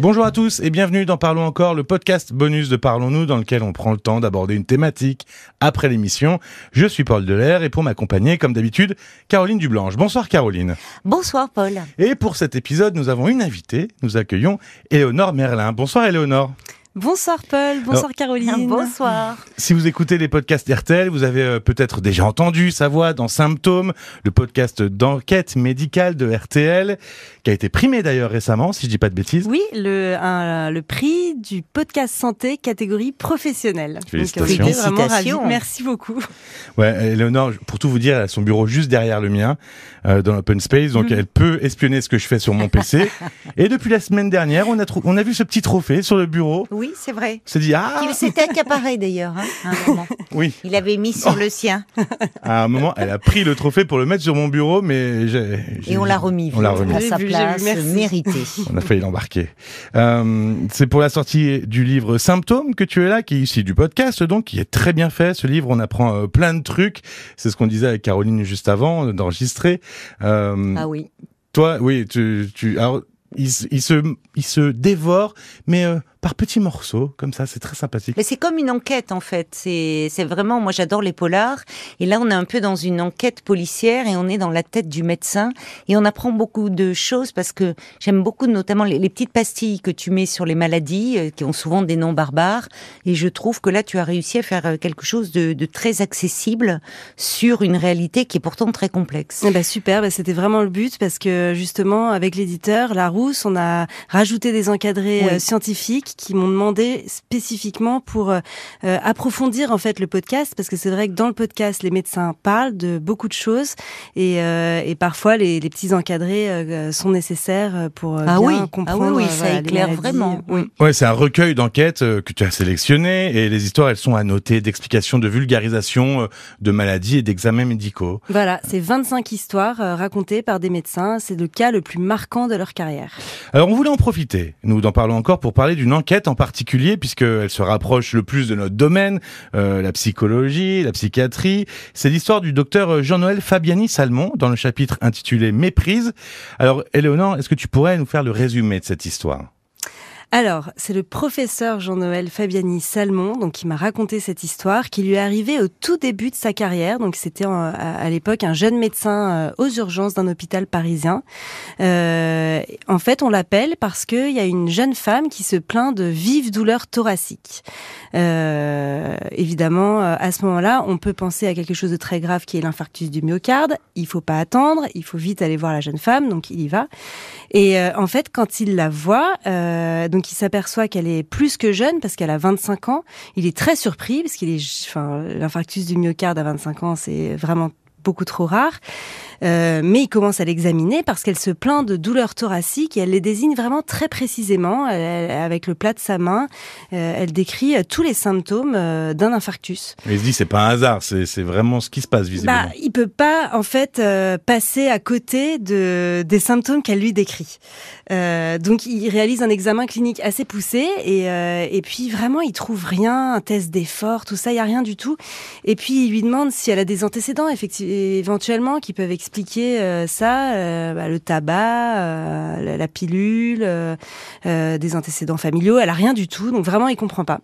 Bonjour à tous et bienvenue dans Parlons encore, le podcast bonus de Parlons-nous dans lequel on prend le temps d'aborder une thématique après l'émission. Je suis Paul Delair et pour m'accompagner, comme d'habitude, Caroline Dublanche. Bonsoir Caroline. Bonsoir Paul. Et pour cet épisode, nous avons une invitée. Nous accueillons Éléonore Merlin. Bonsoir Éléonore. Bonsoir Paul, bonsoir Caroline. Bonsoir. Si vous écoutez les podcasts RTL, vous avez euh, peut-être déjà entendu sa voix dans Symptômes, le podcast d'enquête médicale de RTL, qui a été primé d'ailleurs récemment, si je dis pas de bêtises. Oui, le, un- le prix du podcast santé catégorie professionnelle. Félicitations. Donc, vraiment ravis. Merci beaucoup. Ouais, Éléonore, pour tout vous dire, elle a son bureau juste derrière le mien, euh, dans l'open space, donc elle peut espionner ce que je fais sur mon PC. Et depuis la semaine dernière, on a, on a vu ce petit trophée sur le bureau. Oui, c'est vrai. On s'est dit, ah, Il s'était accaparé d'ailleurs, hein, à un moment. oui. Il avait mis sur le sien. À un moment, elle a pris le trophée pour le mettre sur mon bureau, mais j'ai... Et on l'a remis. On l'a remis. À sa place, vu, méritée. On a failli l'embarquer. Euh, c'est pour la sortie du livre Symptômes que tu es là, qui est ici du podcast, donc qui est très bien fait. Ce livre, on apprend euh, plein de trucs. C'est ce qu'on disait avec Caroline juste avant euh, d'enregistrer. Euh, Ah oui. Toi, oui, tu, tu, alors, il, se- il se, il se dévore, mais euh, par petits morceaux, comme ça, c'est très sympathique. Mais c'est comme une enquête en fait. C'est c'est vraiment, moi j'adore les polars. Et là on est un peu dans une enquête policière et on est dans la tête du médecin et on apprend beaucoup de choses parce que j'aime beaucoup notamment les, les petites pastilles que tu mets sur les maladies euh, qui ont souvent des noms barbares. Et je trouve que là tu as réussi à faire euh, quelque chose de, de très accessible sur une réalité qui est pourtant très complexe. Eh ben, super, ben, c'était vraiment le but parce que justement avec l'éditeur Larousse, on a rajouté des encadrés Oui. euh, scientifiques qui m'ont demandé spécifiquement pour euh, euh, approfondir en fait le podcast parce que c'est vrai que dans le podcast les médecins parlent de beaucoup de choses et, euh, et parfois les, les petits encadrés euh, sont nécessaires pour euh, Ah bien oui, ah oui, comprendre oui, euh, ça éclaire vraiment. Oui. Ouais, c'est un recueil d'enquêtes euh, que tu as sélectionné et les histoires, elles sont annotées d'explications, de vulgarisation euh, de maladies et d'examens médicaux. Voilà, c'est 25 histoires euh, racontées par des médecins. C'est le cas le plus marquant de leur carrière. Alors on voulait en profiter, nous en parlons encore pour parler d'une enquête en particulier puisqu'elle se rapproche le plus de notre domaine, euh, la psychologie, la psychiatrie. C'est l'histoire du docteur Jean-Noël Fabiani Salmon dans le chapitre intitulé Méprise. Alors Éléonore, est-ce que tu pourrais nous faire le résumé de cette histoire? Alors, c'est le professeur Jean-Noël Fabiani Salmon, donc qui m'a raconté cette histoire, qui lui est arrivée au tout début de sa carrière. Donc, c'était à l'époque un jeune médecin euh, aux urgences d'un hôpital parisien. Euh, en fait, on l'appelle parce qu'il y a une jeune femme qui se plaint de vives douleurs thoraciques. Euh, évidemment, euh, à ce moment-là, on peut penser à quelque chose de très grave qui est l'infarctus du myocarde. Il faut pas attendre, il faut vite aller voir la jeune femme, donc il y va. Et euh, en fait, quand il la voit, euh, donc il s'aperçoit qu'elle est plus que jeune parce qu'elle a 25 ans. Il est très surpris parce qu'il est, enfin, l'infarctus du myocarde à 25 ans, c'est vraiment beaucoup trop rare. Euh, mais il commence à l'examiner parce qu'elle se plaint de douleurs thoraciques et elle les désigne vraiment très précisément. Elle- avec le plat de sa main, euh, elle décrit euh, tous les symptômes euh, d'un infarctus. Il se dit c'est pas un hasard, c'est vraiment ce qui se passe visiblement. Bah, il peut pas en fait passer à côté de des symptômes qu'elle lui décrit. Donc il réalise un examen clinique assez poussé et et puis vraiment il trouve rien, un test d'effort, tout ça, il y a rien du tout. Et puis il lui demande si elle a des antécédents effectivement éventuellement qui peuvent expliquer euh, ça, euh, bah, le tabac, euh, la, la pilule, des antécédents familiaux. Elle a rien du tout, donc vraiment il comprend pas.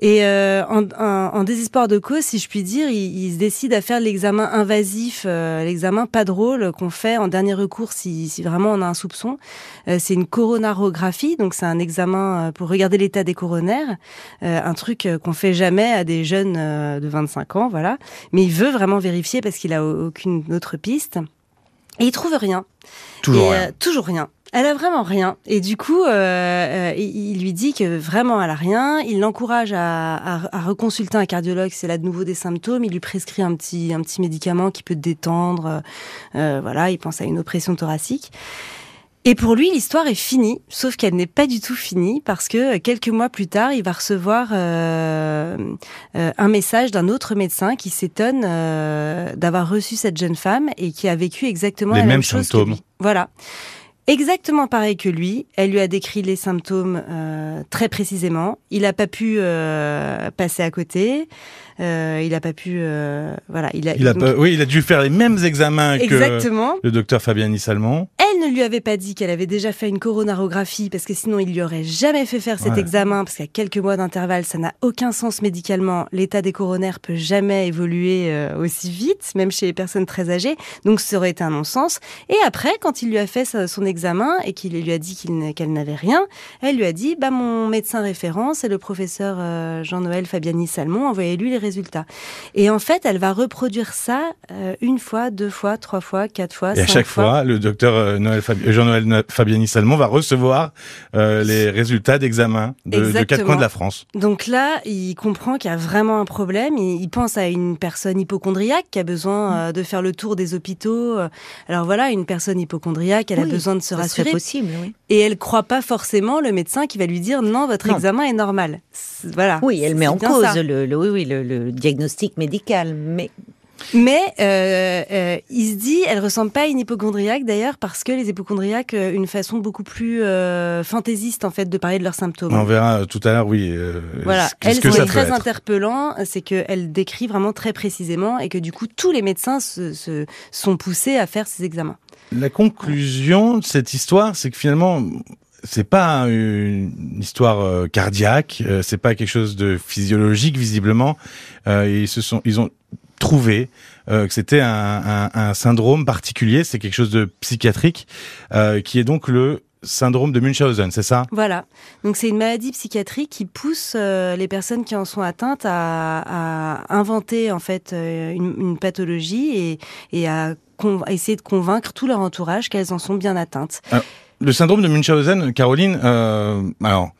Et euh, en, en- en désespoir de cause, si je puis dire, il, il se décide à faire l'examen invasif, euh, l'examen pas drôle qu'on fait en dernier recours si, si vraiment on a un soupçon. Euh, c'est une coronarographie, donc c'est un examen euh, pour regarder l'état des coronaires, euh, un truc euh, qu'on fait jamais à des jeunes de 25 ans, voilà. Mais il veut vraiment vérifier parce qu'il a au- aucune autre piste. Et il trouve rien. Toujours Et, rien. euh, toujours rien. Elle a vraiment rien. Et du coup, euh, euh, il lui dit que vraiment elle a rien. Il l'encourage à, à, à reconsulter un cardiologue. C'est là de nouveau des symptômes. Il lui prescrit un petit un petit médicament qui peut détendre. euh, voilà, il pense à une oppression thoracique. Et pour lui, l'histoire est finie, sauf qu'elle n'est pas du tout finie parce que euh, quelques mois plus tard, il va recevoir euh, euh, un message d'un autre médecin qui s'étonne euh, d'avoir reçu cette jeune femme et qui a vécu exactement Les la même mêmes chose symptômes. que lui. Voilà. Exactement pareil que lui, elle lui a décrit les symptômes euh, très précisément. Il n'a pas pu euh, passer à côté. Euh, il n'a pas pu, euh, voilà. Il a, Il a donc- pas- oui, il a dû faire les mêmes examens que exactement. le docteur Fabiani Salmon. Elle ne lui avait pas dit qu'elle avait déjà fait une coronarographie, parce que sinon il lui aurait jamais fait faire cet Ouais. examen, parce qu'à quelques mois d'intervalle, ça n'a aucun sens médicalement. L'état des coronaires peut jamais évoluer euh, aussi vite, même chez les personnes très âgées. Donc ça aurait été un non-sens. Et après, quand il lui a fait sa- son examen et qu'il lui a dit qu'elle n'avait rien, elle lui a dit bah mon médecin référent, c'est le professeur euh, Jean-Noël Fabiani Salmon, envoyez-lui les résultats. Et en fait, elle va reproduire ça euh, une fois, deux fois, trois fois, quatre fois, Et à chaque fois, le docteur euh, Noël Fabi- euh, Jean-Noël Na- Fabiani Salmon va recevoir euh, les résultats d'examen de, de quatre coins de la France. Donc là, il comprend qu'il y a vraiment un problème. Il, il pense à une personne hypochondriaque qui a besoin euh, de faire le tour des hôpitaux. Euh, Alors voilà, une personne hypochondriaque, elle a besoin de se rassurer. possible, oui. Et elle croit pas forcément le médecin qui va lui dire non, votre Non. examen est normal. Voilà. Oui, elle met en cause ça. le, le- oui, oui, le, le diagnostic médical, mais Mais euh, euh, il se dit, elle ressemble pas à une hypochondriaque d'ailleurs parce que les hypochondriaques, euh, une façon beaucoup plus euh, fantaisiste en fait de parler de leurs symptômes. On verra tout à l'heure, oui. Voilà, ce- elle, ce que ça est très interpellant, c'est qu'elle décrit vraiment très précisément et que du coup, tous les médecins se, se- sont poussés à faire ces examens. La conclusion de cette histoire, c'est que finalement, c'est pas une histoire cardiaque, c'est pas quelque chose de physiologique visiblement. Ils se sont, ils ont trouvé euh, que c'était un, un- un syndrome particulier, c'est quelque chose de psychiatrique, euh, qui est donc le syndrome de Munchausen, c'est ça? Voilà. Donc c'est une maladie psychiatrique qui pousse euh, les personnes qui en sont atteintes à, à inventer en fait une, une pathologie et, et à, essayer de convaincre tout leur entourage qu'elles en sont bien atteintes. Le syndrome de Munchausen, Caroline, alors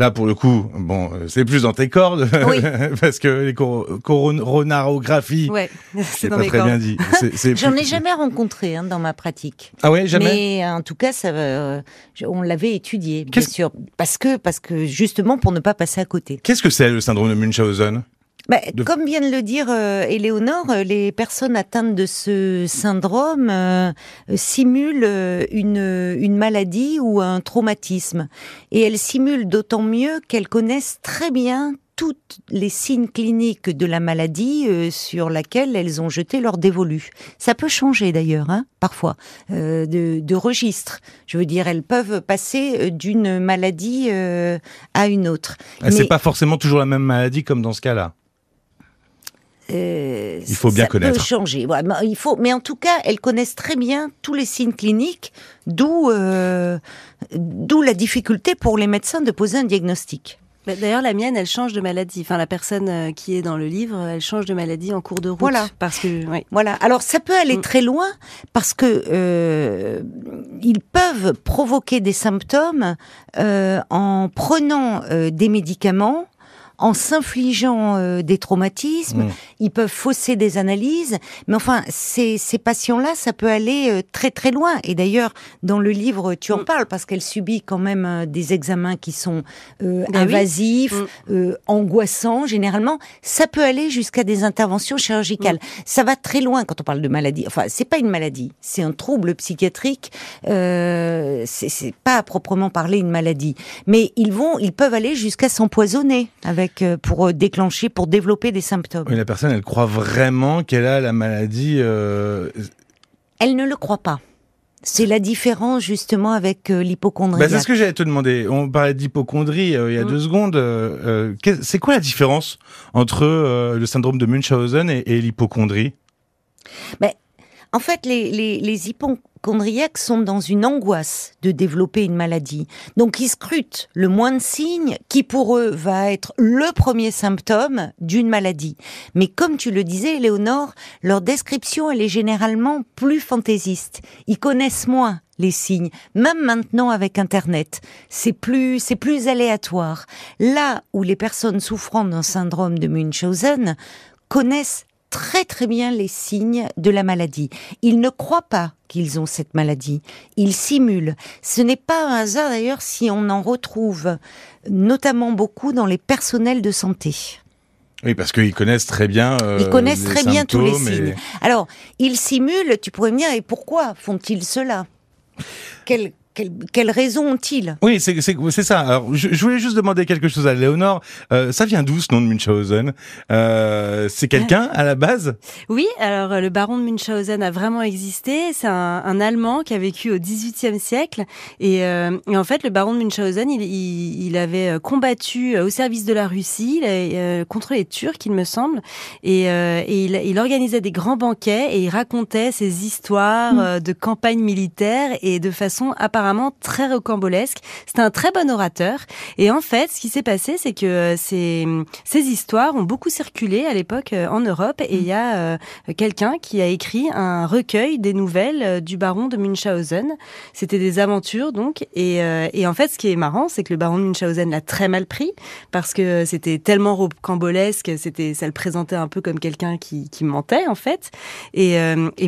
là pour le coup, bon, euh, c'est plus dans tes cordes, Oui. parce que les cor- coronarographies, Ouais, c'est pas mes très cordes. bien dit. J'en ai jamais rencontré hein, dans ma pratique. Ah ouais, jamais. Mais en tout cas, ça, euh, on l'avait étudié, bien sûr, parce que parce que justement pour ne pas passer à côté. Qu'est-ce que c'est le syndrome de Munchausen? Bah, De- Comme vient de le dire euh, Éléonore, euh, les personnes atteintes de ce syndrome euh, euh, simulent euh, une, une maladie ou un traumatisme. Et elles simulent d'autant mieux qu'elles connaissent très bien toutes les signes cliniques de la maladie euh, sur laquelle elles ont jeté leur dévolu. Ça peut changer d'ailleurs, hein, parfois, euh, de, de registre. Je veux dire, elles peuvent passer d'une maladie euh, à une autre. Ah, C'est Mais- pas forcément toujours la même maladie comme dans ce cas-là. Euh, Il faut bien ça connaître. peut changer. Ouais, mais il faut, mais en tout cas, elles connaissent très bien tous les signes cliniques, d'où euh, d'où la difficulté pour les médecins de poser un diagnostic. D'ailleurs, la mienne, elle change de maladie. Enfin, la personne euh, qui est dans le livre, elle change de maladie en cours de route. Voilà. Parce que, oui. Voilà. Alors ça peut aller Mm. très loin parce que euh, ils peuvent provoquer des symptômes euh, en prenant euh, des médicaments. En s'infligeant euh, des traumatismes, Mm. ils peuvent fausser des analyses, mais enfin, ces, ces patients-là, ça peut aller euh, très très loin. Et d'ailleurs, dans le livre, tu en Mm. parles parce qu'elle subit quand même euh, des examens qui sont euh, Ben oui. invasifs, Mm. euh, angoissants généralement. Ça peut aller jusqu'à des interventions chirurgicales. Ça va très loin quand on parle de maladie. Enfin, c'est pas une maladie, c'est un trouble psychiatrique. Euh, c'est c'est pas à proprement parler une maladie, mais ils vont, ils peuvent aller jusqu'à s'empoisonner avec euh, pour euh, déclencher, pour développer des symptômes. Oui, la personne, elle croit vraiment qu'elle a la maladie. euh, Elle ne le croit pas. C'est la différence justement avec euh, Bah, c'est ce que j'allais te demander. On parlait d'hypochondrie euh, il y a Mm. deux secondes. euh, c'est quoi la différence entre le syndrome de Munchausen et, et l'hypochondrie En fait, les, les, les hypochondriaques sont dans une angoisse de développer une maladie. Donc, ils scrutent le moins de signes qui, pour eux, va être le premier symptôme d'une maladie. Mais comme tu le disais, Léonore, leur description, elle est généralement plus fantaisiste. Ils connaissent moins les signes, même maintenant avec Internet. C'est plus, c'est plus aléatoire. Là où les personnes souffrant d'un syndrome de Munchausen connaissent très très bien les signes de la maladie. Ils ne croient pas qu'ils ont cette maladie. Ils simulent. Ce n'est pas un hasard d'ailleurs si on en retrouve notamment beaucoup dans les personnels de santé. Oui, parce qu'ils connaissent très bien. euh, Ils connaissent les très bien tous les et- signes. Alors, ils simulent, tu pourrais me dire, et pourquoi font-ils cela? Quelle, quelle raison ont-ils? Oui, c'est c'est ça. Alors, je, je, voulais juste demander quelque chose à Léonore. Euh, ça vient d'où ce nom de Munchausen? Euh, C'est quelqu'un à la base? Oui, alors le baron de Munchausen a vraiment existé. C'est un, un, Allemand qui a vécu au XVIIIe siècle. Et, euh, et, en fait, le baron de Munchausen, il, il, il avait combattu au service de la Russie euh, contre les Turcs, il me semble. Et, et il, il, organisait des grands banquets et il racontait ses histoires mm. de campagne militaire et de façon apparemment très rocambolesque. C'était un très bon orateur. Et en fait, ce qui s'est passé, c'est que euh, ces, histoires ont beaucoup circulé à l'époque euh, en Europe. Et il y a euh, quelqu'un qui a écrit un recueil des nouvelles du baron de Munchausen. C'était des aventures, donc. Et, en fait, ce qui est marrant, c'est que le baron de Munchausen l'a très mal pris parce que c'était tellement rocambolesque, c'était, ça le présentait un peu comme quelqu'un qui, mentait, en fait. Et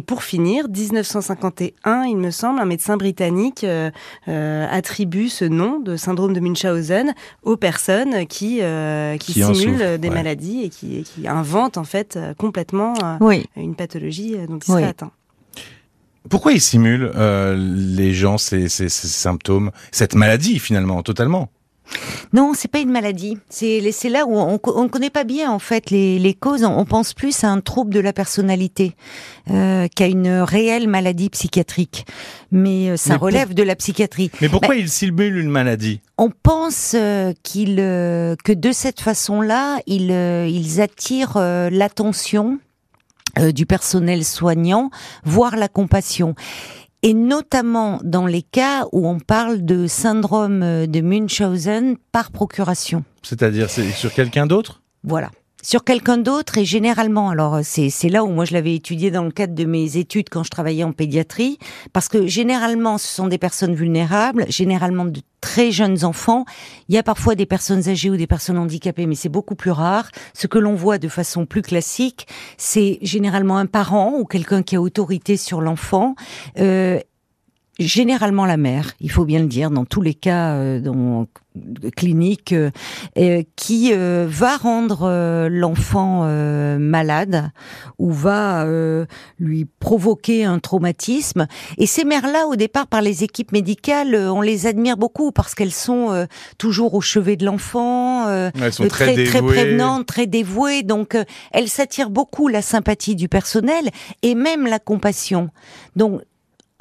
pour finir, 1951, il me semble, un médecin britannique euh, euh, attribue ce nom de syndrome de Munchausen aux personnes qui, euh, qui, simulent des maladies et qui, qui, inventent en fait complètement une pathologie dont ils seraient atteints. Pourquoi ils simulent les gens ces, ces, ces symptômes, cette maladie finalement, totalement? Non, c'est pas une maladie. C'est là où on, on connaît pas bien en fait les, les causes. On, pense plus à un trouble de la personnalité euh, qu'à une réelle maladie psychiatrique. Mais euh, ça relève de la psychiatrie. Mais pourquoi ils simulent une maladie? On pense euh, qu'ils euh, que de cette façon-là, ils, ils attirent l'attention du personnel soignant, voire la compassion et notamment dans les cas où on parle de syndrome de Munchausen par procuration. C'est-à-dire c'est sur quelqu'un d'autre? Voilà sur quelqu'un d'autre et généralement, alors c'est là où moi je l'avais étudié dans le cadre de mes études quand je travaillais en pédiatrie, parce que généralement ce sont des personnes vulnérables, généralement de très jeunes enfants. Il y a parfois des personnes âgées ou des personnes handicapées, mais c'est beaucoup plus rare. Ce que l'on voit de façon plus classique, c'est généralement un parent ou quelqu'un qui a autorité sur l'enfant. Euh, généralement la mère, il faut bien le dire, dans tous les cas euh, cliniques, euh, qui euh, va rendre euh, l'enfant malade ou va lui provoquer un traumatisme. Et ces mères-là, au départ, par les équipes médicales, on les admire beaucoup parce qu'elles sont toujours au chevet de l'enfant, très, très, très prévenantes, très dévouées. Donc, elles s'attirent beaucoup la sympathie du personnel et même la compassion. Donc,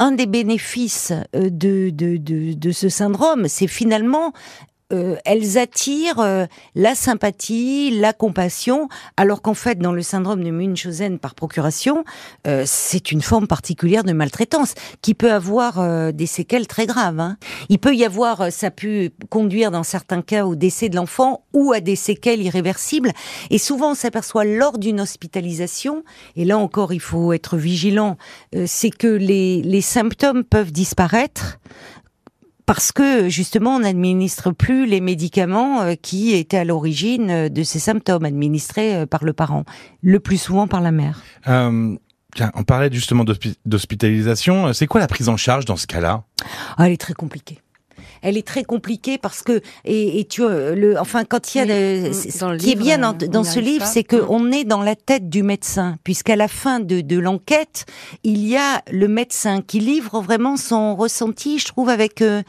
un des bénéfices euh, de, ce syndrome, c'est finalement euh, elles attirent euh, la sympathie, la compassion, alors qu'en fait, dans le syndrome de Munchausen par procuration, euh, c'est une forme particulière de maltraitance qui peut avoir des séquelles très graves. Hein. Il peut y avoir, ça peut conduire dans certains cas au décès de l'enfant ou à des séquelles irréversibles. Et souvent, on s'aperçoit lors d'une hospitalisation, et là encore, il faut être vigilant, c'est que les, les symptômes peuvent disparaître parce que justement on n'administre plus les médicaments euh, qui étaient à l'origine euh, de ces symptômes administrés euh, par le parent, le plus souvent par la mère. Euh, on parlait justement d'hospitalisation. C'est quoi la prise en charge dans ce cas-là? Ah, Elle est très compliquée elle est très compliquée parce que et, et tu le enfin quand il y a ce qui est bien dans, dans ce livre, c'est que on est dans la tête du médecin puisqu'à la fin de, de l'enquête, il y a le médecin qui livre vraiment son ressenti, je trouve avec euh,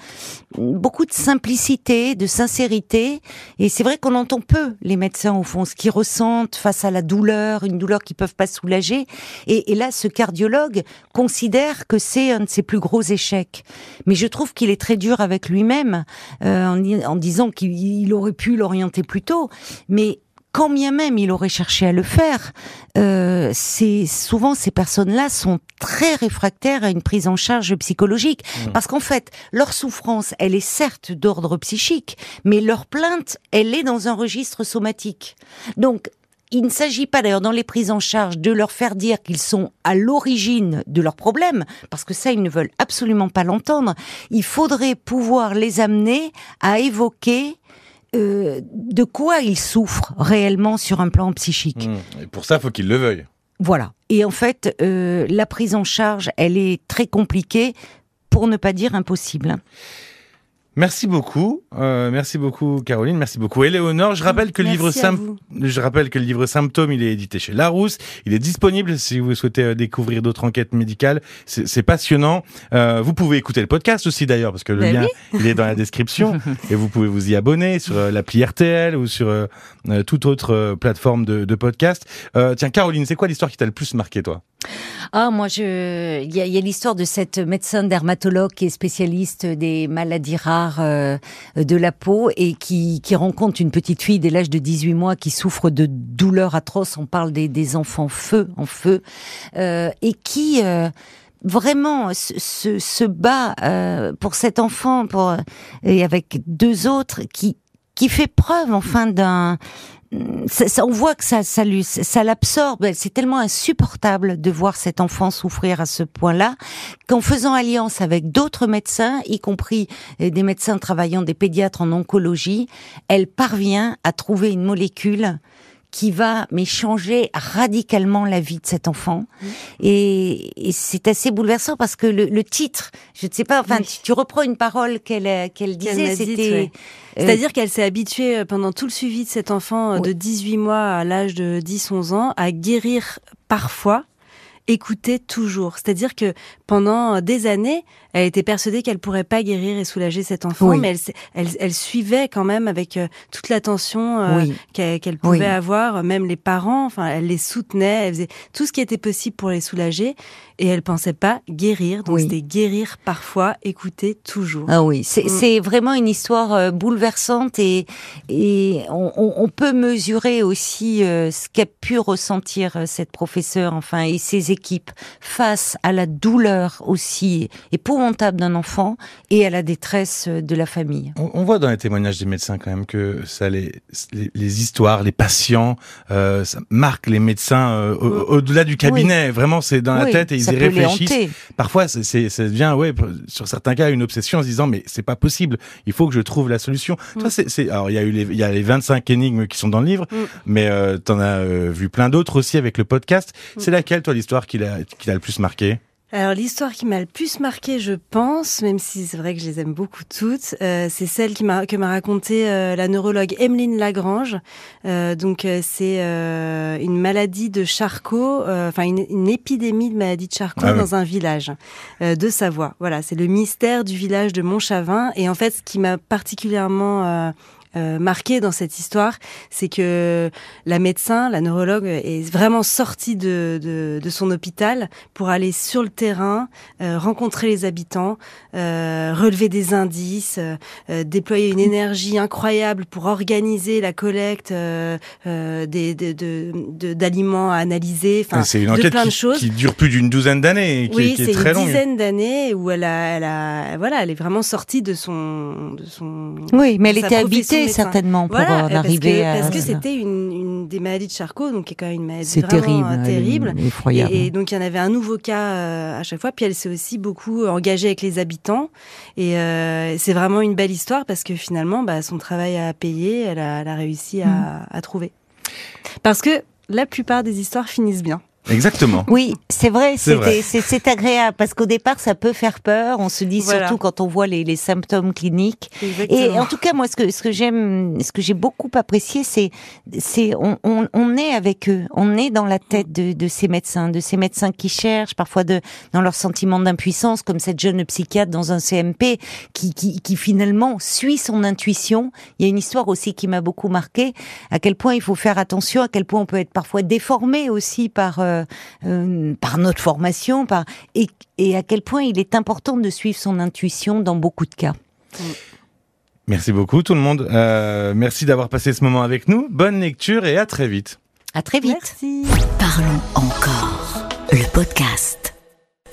beaucoup de simplicité, de sincérité. Et c'est vrai qu'on entend peu les médecins au fond ce qu'ils ressentent face à la douleur, une douleur qu'ils peuvent pas soulager. Et, et là ce cardiologue considère que c'est un de ses plus gros échecs. Mais je trouve qu'il est très dur avec lui même euh, en, disant qu'il aurait pu l'orienter plus tôt. Mais quand bien même il aurait cherché à le faire, euh, c'est souvent ces personnes-là sont très réfractaires à une prise en charge psychologique, mmh. parce qu'en fait leur souffrance, elle est certes d'ordre psychique, mais leur plainte, elle est dans un registre somatique. Donc il ne s'agit pas d'ailleurs dans les prises en charge de leur faire dire qu'ils sont à l'origine de leurs problèmes, parce que ça, ils ne veulent absolument pas l'entendre. Il faudrait pouvoir les amener à évoquer euh, de quoi ils souffrent réellement sur un plan psychique. Mmh. Et pour ça, il faut qu'ils le veuillent. Voilà. Et en fait, euh, la prise en charge, elle est très compliquée, pour ne pas dire impossible. Merci beaucoup, euh, merci beaucoup Caroline, merci beaucoup Éléonore. Je rappelle que le livre je rappelle que le livre Symptômes, il est édité chez Larousse. Il est disponible si vous souhaitez euh, découvrir d'autres enquêtes médicales. C'est passionnant. Euh, vous pouvez écouter le podcast aussi d'ailleurs parce que le ben lien il est dans la description et vous pouvez vous y abonner sur euh, l'appli RTL ou sur euh, toute autre plateforme de, de podcast. tiens Caroline, c'est quoi l'histoire qui t'a le plus marqué toi? Ah, moi, je, il y a, y a l'histoire de cette médecin dermatologue qui est spécialiste des maladies rares euh, de la peau et qui, qui rencontre une petite fille dès l'âge de 18 mois qui souffre de douleurs atroces. On parle des, des enfants feu, en feu, euh, et qui euh, vraiment se, se bat euh, pour cet enfant, pour et avec deux autres qui qui fait preuve enfin d'un ça, on voit que ça, ça, l'absorbe. C'est tellement insupportable de voir cet enfant souffrir à ce point-là qu'en faisant alliance avec d'autres médecins, y compris euh, des médecins travaillant des pédiatres en oncologie, elle parvient à trouver une molécule qui va mais changer radicalement la vie de cet enfant. Mmh. Et, et c'est assez bouleversant parce que le, le, titre, je ne sais pas, enfin, tu, tu, reprends une parole qu'elle euh, qu'elle disait, c'était. Euh, C'est-à-dire qu'elle s'est habituée euh, pendant tout le suivi de cet enfant de 18 mois à l'âge de 10-11 ans à guérir parfois écouter toujours. C'est-à-dire que pendant des années, elle était persuadée qu'elle pourrait pas guérir et soulager cet enfant, mais elle, elle, elle, suivait quand même avec euh, toute l'attention euh, qu'elle pouvait avoir, même les parents. Enfin, elle les soutenait, elle faisait tout ce qui était possible pour les soulager, et elle pensait pas guérir. Donc c'était guérir parfois, écouter toujours. Ah oui, c'est mm. vraiment une histoire euh, bouleversante et et on, on peut mesurer aussi ce qu'a pu ressentir cette professeure, enfin, et ses équipes face à la douleur aussi pour d'un enfant et à la détresse de la famille. On, voit dans les témoignages des médecins quand même que ça les, les, histoires, les patients, euh, ça marque les médecins euh, au-delà du cabinet. Vraiment, c'est dans la tête et ils y réfléchissent. Parfois, c'est, ça devient, ouais, sur certains cas, une obsession en se disant mais c'est pas possible. Il faut que je trouve la solution. Mm. Alors il y a eu les, y a les 25 énigmes qui sont dans le livre, mm. mais euh, t'en as euh, vu plein d'autres aussi avec le podcast. Mm. C'est laquelle toi l'histoire qui l'a le plus marqué? Alors l'histoire qui m'a le plus marqué, je pense, même si c'est vrai que je les aime beaucoup toutes, euh, c'est celle qui m'a que m'a raconté euh, la neurologue Emeline Lagrange. Euh, donc euh, c'est une maladie de Charcot, enfin une, une, épidémie de maladie de Charcot ah dans un village de Savoie. Voilà, c'est le mystère du village de Montchavin. Et en fait, ce qui m'a particulièrement euh, marqué dans cette histoire, c'est que la médecin, la neurologue, est vraiment sortie de, de, de son hôpital pour aller sur le terrain, euh, rencontrer les habitants, euh, relever des indices, euh, déployer une énergie incroyable pour organiser la collecte des, d'aliments à analyser, enfin, c'est une enquête plein qui, de choses. qui dure plus d'une douzaine d'années, qui, oui, qui est, très longue. une dizaine d'années où elle a, elle a, voilà, elle est vraiment sortie de son, de son. Oui, mais elle était habitée certainement pour euh, arriver parce que, c'était une, une, des maladies de Charcot, donc qui est quand même une maladie vraiment euh, terrible, terrible. effroyable. Et, donc il y en avait un nouveau cas euh, à chaque fois. Puis elle s'est aussi beaucoup engagée avec les habitants. Et euh, c'est vraiment une belle histoire parce que finalement, bah, son travail a payé. Elle a, elle a réussi à, mm. à trouver. Parce que la plupart des histoires finissent bien. Exactement. Oui, c'est vrai, c'est agréable parce qu'au départ ça peut faire peur. On se dit surtout quand on voit les, les symptômes cliniques. Et en tout cas, moi, ce que ce que j'aime, ce que j'ai beaucoup apprécié, c'est c'est on, on, on, est avec eux, on est dans la tête de, de ces médecins, de ces médecins qui cherchent parfois de dans leur sentiment d'impuissance, comme cette jeune psychiatre dans un CMP qui, qui qui finalement suit son intuition. Il y a une histoire aussi qui m'a beaucoup marqué. À quel point il faut faire attention, à quel point on peut être parfois déformé aussi par euh, euh, euh, par notre formation, par et, et, à quel point il est important de suivre son intuition dans beaucoup de cas. Merci beaucoup tout le monde. Euh, merci d'avoir passé ce moment avec nous. Bonne lecture et à très vite. À très vite. Merci. Parlons encore. Le podcast.